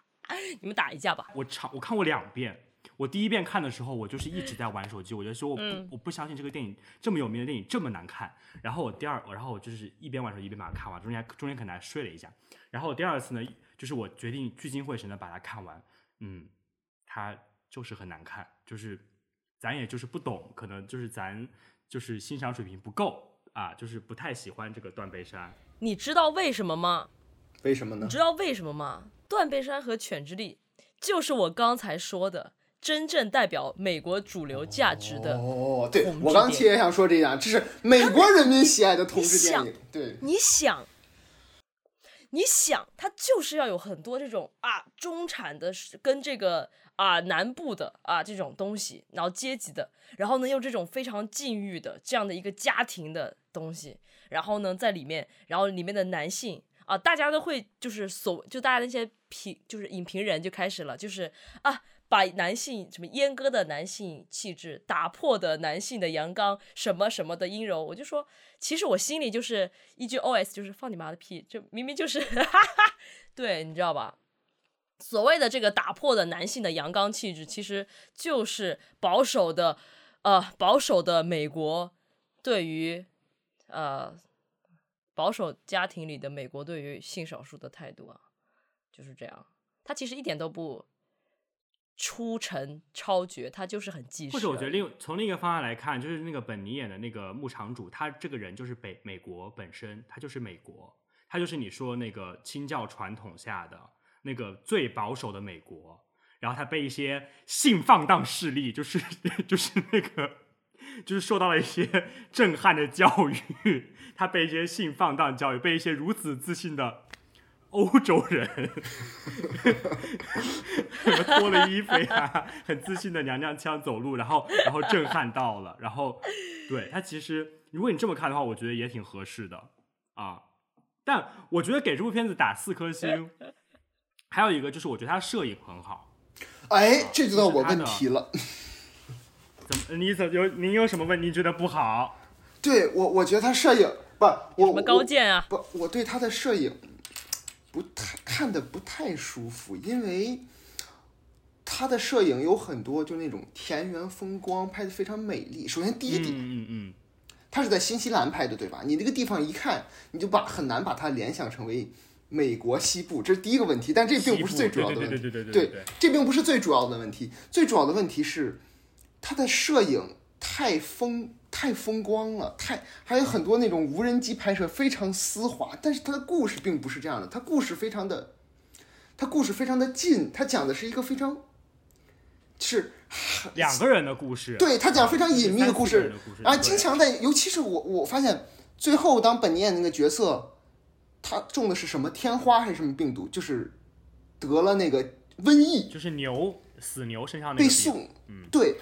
你们打一架吧。我长我看过两遍。我第一遍看的时候，我就是一直在玩手机，我就说我不、嗯、我不相信这个电影这么有名的电影这么难看。然后我第二，然后我就是一边玩手机一边把它看完，中间中间可能还睡了一下。然后我第二次呢，就是我决定聚精会神的把它看完。嗯，它就是很难看，就是咱也就是不懂，可能就是咱就是欣赏水平不够啊，就是不太喜欢这个断背山。你知道为什么吗？为什么呢？你知道为什么吗？断背山和犬之力就是我刚才说的。真正代表美国主流价值的哦，对，我刚其实也想说这样，这是美国人民喜爱的同志电影。对，你想，你想，它就是要有很多这种啊中产的跟这个啊南部的啊这种东西，然后阶级的，然后呢用这种非常禁欲的这样的一个家庭的东西，然后呢在里面，然后里面的男性啊，大家都会就是所就大家那些评就是影评人就开始了，就是啊。把男性什么阉割的男性气质，打破的男性的阳刚，什么什么的阴柔，我就说，其实我心里就是一句 OS，就是放你妈的屁，就明明就是，哈哈，对，你知道吧？所谓的这个打破的男性的阳刚气质，其实就是保守的，呃，保守的美国对于，呃，保守家庭里的美国对于性少数的态度啊，就是这样，他其实一点都不。出尘超绝，他就是很技术。或者我觉得另从另一个方向来看，就是那个本尼演的那个牧场主，他这个人就是北美国本身，他就是美国，他就是你说那个清教传统下的那个最保守的美国，然后他被一些性放荡势力，就是就是那个就是受到了一些震撼的教育，他被一些性放荡教育，被一些如此自信的。欧洲人，脱了衣服呀，很自信的娘娘腔走路，然后然后震撼到了，然后对他其实，如果你这么看的话，我觉得也挺合适的啊。但我觉得给这部片子打四颗星，还有一个就是我觉得他摄影很好。哎，这就到我问题了。怎么？你怎有？您有什么问题觉得不好？对我，我觉得他摄影不，我什么高见啊？不，我对他的摄影。不太看的不太舒服，因为他的摄影有很多就那种田园风光，拍的非常美丽。首先第一点，嗯嗯，他是在新西兰拍的，对吧？你那个地方一看，你就把很难把它联想成为美国西部，这是第一个问题。但这并不是最主要的问题，对对对对对，这并不是最主要的问题。最主要的问题是他的摄影太风。太风光了，太还有很多那种无人机拍摄，非常丝滑。但是它的故事并不是这样的，它故事非常的，它故事非常的近，它讲的是一个非常，是两个人的故事。对，他讲非常隐秘的故事，啊，经常在，尤其是我我发现最后当本尼演那个角色，他中的是什么天花还是什么病毒，就是得了那个瘟疫，就是牛死牛身上那个被送，嗯，对。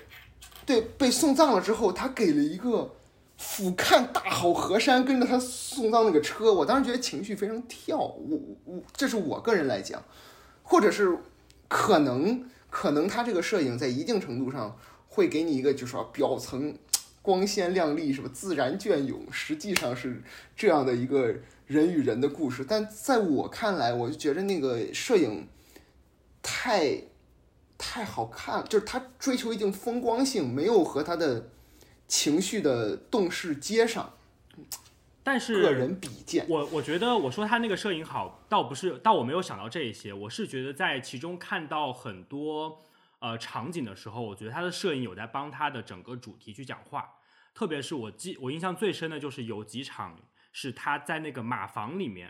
对，被送葬了之后，他给了一个俯瞰大好河山，跟着他送葬那个车，我当时觉得情绪非常跳。我我这是我个人来讲，或者是可能可能他这个摄影在一定程度上会给你一个就是说表层光鲜亮丽，什么自然隽永，实际上是这样的一个人与人的故事。但在我看来，我就觉得那个摄影太。太好看了，就是他追求一定风光性，没有和他的情绪的动势接上。但是个人比见，我我觉得我说他那个摄影好，倒不是，倒我没有想到这一些，我是觉得在其中看到很多呃场景的时候，我觉得他的摄影有在帮他的整个主题去讲话。特别是我记我印象最深的就是有几场是他在那个马房里面，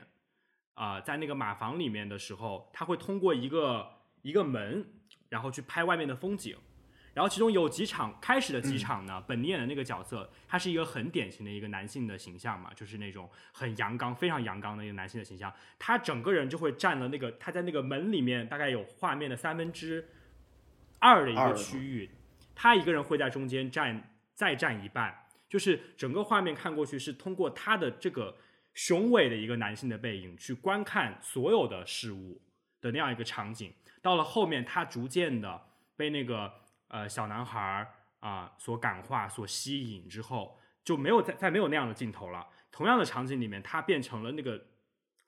啊、呃，在那个马房里面的时候，他会通过一个一个门。然后去拍外面的风景，然后其中有几场开始的几场呢，本尼演的那个角色，他是一个很典型的一个男性的形象嘛，就是那种很阳刚、非常阳刚的一个男性的形象。他整个人就会占了那个他在那个门里面大概有画面的三分之二的一个区域，他一个人会在中间占再占一半，就是整个画面看过去是通过他的这个雄伟的一个男性的背影去观看所有的事物的那样一个场景。到了后面，他逐渐的被那个。呃，小男孩啊、所感化、所吸引之后，就没有再再没有那样的镜头了。同样的场景里面，它变成了那个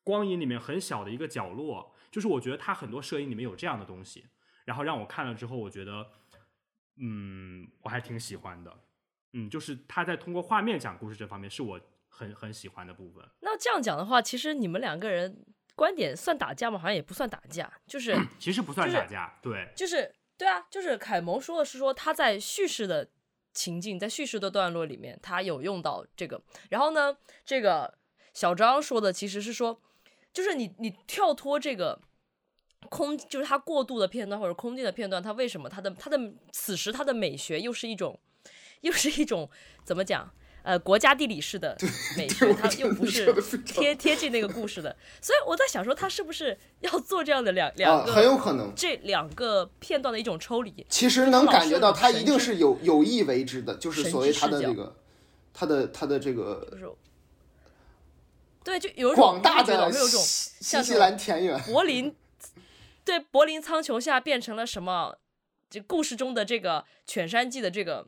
光影里面很小的一个角落。就是我觉得他很多摄影里面有这样的东西，然后让我看了之后，我觉得，嗯，我还挺喜欢的。嗯，就是他在通过画面讲故事这方面，是我很很喜欢的部分。那这样讲的话，其实你们两个人观点算打架吗？好像也不算打架，就是其实不算打架，就是、对，就是。对啊，就是凯蒙说的是说他在叙事的情境，在叙事的段落里面，他有用到这个。然后呢，这个小张说的其实是说，就是你你跳脱这个空，就是他过度的片段或者空间的片段，他为什么他的他的此时他的美学又是一种，又是一种怎么讲？呃，国家地理式的美学，它又不是贴贴近那个故事的，所以我在想说，他是不是要做这样的两两个、啊，很有可能这两个片段的一种抽离。其实能感觉到他一定是有有意为之的，就是所谓他的这个，他的他的这个，对，就有广大的有种新西兰田园，柏林，对，柏林苍穹下变成了什么？这故事中的这个犬山记的这个。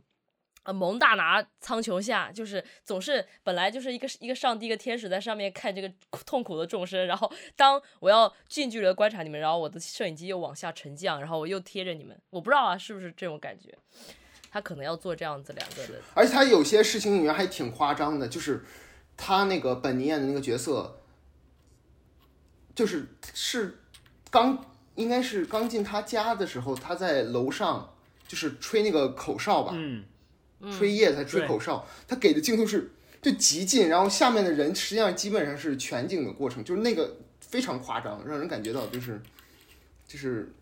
呃，蒙大拿苍穹下，就是总是本来就是一个一个上帝一个天使在上面看这个痛苦的众生，然后当我要近距离的观察你们，然后我的摄影机又往下沉降，然后我又贴着你们，我不知道啊，是不是这种感觉？他可能要做这样子两个的，而且他有些事情里面还挺夸张的，就是他那个本尼演的那个角色，就是是刚应该是刚进他家的时候，他在楼上就是吹那个口哨吧，嗯。吹叶才吹口哨，他给的镜头是就极近，然后下面的人实际上基本上是全景的过程，就是那个非常夸张，让人感觉到就是就是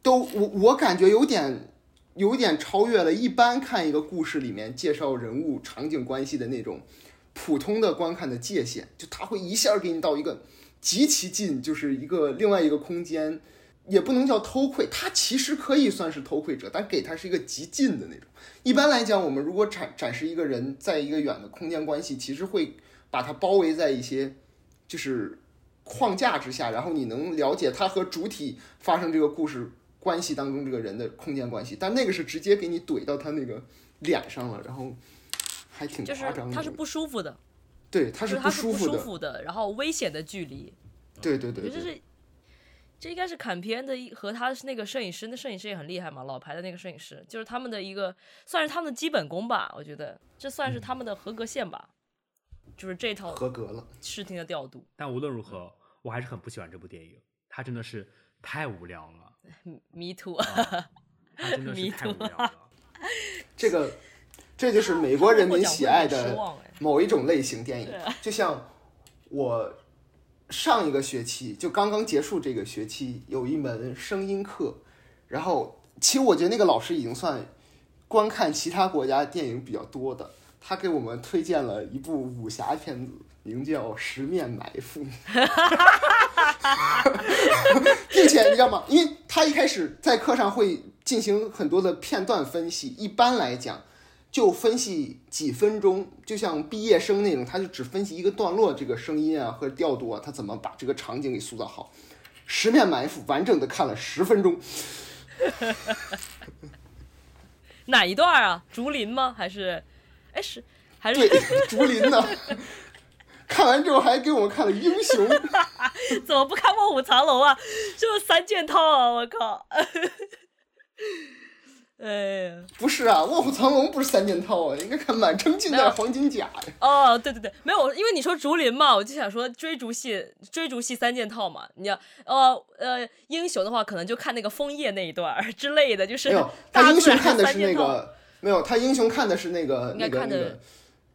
都我我感觉有点有点超越了一般看一个故事里面介绍人物场景关系的那种普通的观看的界限，就他会一下给你到一个极其近，就是一个另外一个空间。也不能叫偷窥，他其实可以算是偷窥者，但给他是一个极近的那种。一般来讲，我们如果展展示一个人在一个远的空间关系，其实会把他包围在一些就是框架之下，然后你能了解他和主体发生这个故事关系当中这个人的空间关系。但那个是直接给你怼到他那个脸上了，然后还挺夸张的。就是他是不舒服的，对，他是不舒服的，不舒服的，然后危险的距离。对对对，对。这应该是坎皮恩的一和他是那个摄影师，那摄影师也很厉害嘛，老牌的那个摄影师，就是他们的一个算是他们的基本功吧，我觉得这算是他们的合格线吧，嗯、就是这套合格了视听的调度。但无论如何，我还是很不喜欢这部电影，它真的是太无聊了。Me too，它真的是太无聊了。这个这就是美国人民喜爱的某一种类型电影，就像我。上一个学期就刚刚结束，这个学期有一门声音课，然后其实我觉得那个老师已经算观看其他国家电影比较多的，他给我们推荐了一部武侠片子，名叫《十面埋伏》，并且你知道吗？因为他一开始在课上会进行很多的片段分析，一般来讲。就分析几分钟，就像毕业生那种，他就只分析一个段落，这个声音啊和调度啊，他怎么把这个场景给塑造好。十面埋伏完整的看了十分钟。哪一段啊？竹林吗？还是？哎，是还是？对，竹林呢？看完之后还给我们看了英雄。怎么不看卧虎藏龙啊？这三件套啊！我靠。哎，不是啊，《卧虎藏龙》不是三件套啊，应该看《满城尽带黄金甲》呀。哦，对对对，没有，因为你说竹林嘛，我就想说追逐戏，追逐戏三件套嘛。你要，呃呃，英雄的话，可能就看那个枫叶那一段之类的，就是。没有，他英雄看的是那个，没有，他英雄看的是那个那个那个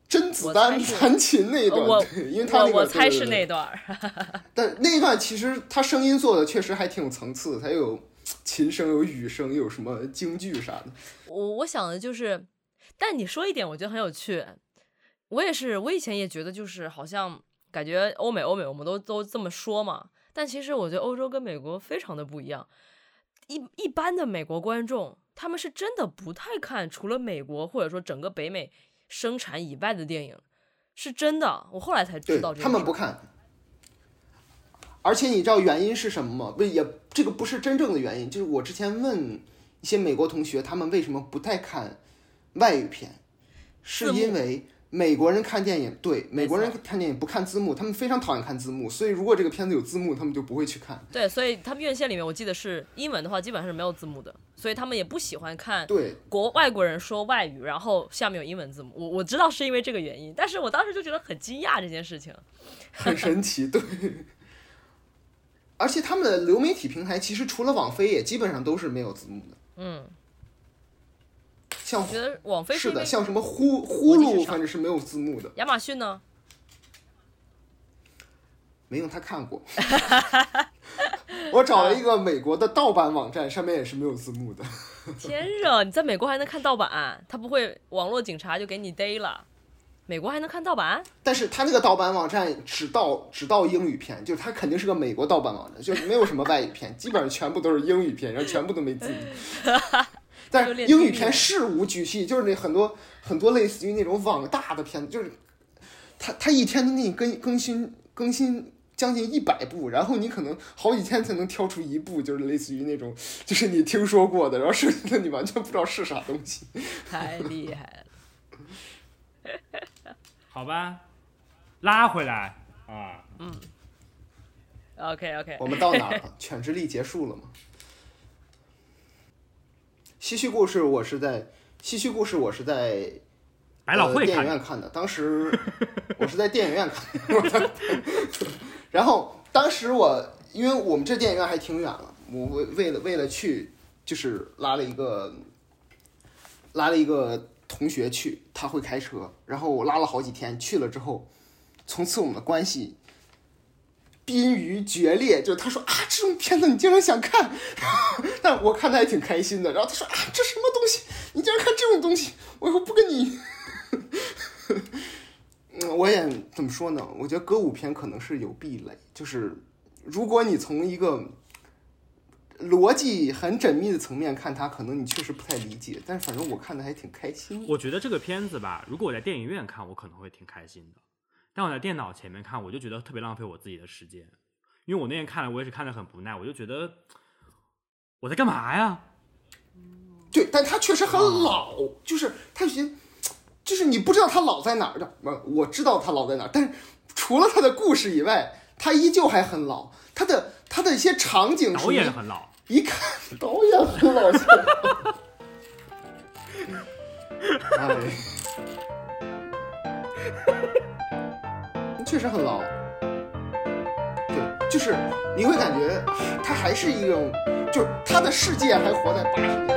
甄子丹弹琴那一段，我因为他那个我猜是那段。但那一段其实他声音做的确实还挺有层次，他有。琴声，有雨声，有什么京剧啥的。我我想的就是，但你说一点，我觉得很有趣。我也是，我以前也觉得就是好像感觉欧美欧美，我们都都这么说嘛。但其实我觉得欧洲跟美国非常的不一样。一一般的美国观众，他们是真的不太看除了美国或者说整个北美生产以外的电影，是真的。我后来才知道这个，他们不看。而且你知道原因是什么吗？不也这个不是真正的原因，就是我之前问一些美国同学，他们为什么不太看外语片，是因为。美国人看电影，对美国人看电影不看字幕，他们非常讨厌看字幕，所以如果这个片子有字幕，他们就不会去看。对，所以他们院线里面，我记得是英文的话，基本上是没有字幕的，所以他们也不喜欢看。对，国外国人说外语，然后下面有英文字幕，我我知道是因为这个原因，但是我当时就觉得很惊讶这件事情，很神奇，对。而且他们的流媒体平台其实除了网飞，也基本上都是没有字幕的。嗯。像我觉得网飞是的，像什么呼呼噜，反正是没有字幕的。亚马逊呢？没用，他看过。我找了一个美国的盗版网站，上面也是没有字幕的。天热，你在美国还能看盗版？他不会网络警察就给你逮了？美国还能看盗版？但是他那个盗版网站只盗只盗英语片，就是他肯定是个美国盗版网站，就是没有什么外语片，基本上全部都是英语片，然后全部都没字幕。但是英语片事无巨细，就是那很多很多类似于那种网大的片子，就是他他一天能给你更更新更新将近一百部，然后你可能好几天才能挑出一部，就是类似于那种就是你听说过的，然后剩下的你完全不知道是啥东西。太厉害了，好吧，拉回来。啊，嗯，OK OK，我们到哪了？犬之力结束了吗？希区故事我是在希区故事我是在百老汇电影院看的，当时 我是在电影院看的，然后当时我因为我们这电影院还挺远了，我为为了为了去就是拉了一个拉了一个同学去，他会开车，然后我拉了好几天，去了之后，从此我们的关系。濒于决裂，就是他说啊，这种片子你竟然想看，但我看他还挺开心的。然后他说啊，这什么东西，你竟然看这种东西，我以后不跟你。我也怎么说呢？我觉得歌舞片可能是有壁垒，就是如果你从一个逻辑很缜密的层面看它，可能你确实不太理解。但是反正我看的还挺开心。我觉得这个片子吧，如果我在电影院看，我可能会挺开心的。但我在电脑前面看，我就觉得特别浪费我自己的时间，因为我那天看了，我也是看的很不耐，我就觉得我在干嘛呀？对，但他确实很老，哦、就是他有些，就是你不知道他老在哪儿的。我我知道他老在哪儿，但是除了他的故事以外，他依旧还很老。他的他的一些场景，导演很老，一看导演很老。哎。确实很老，对，就是你会感觉他还是一种，就是他的世界还活在八十年代。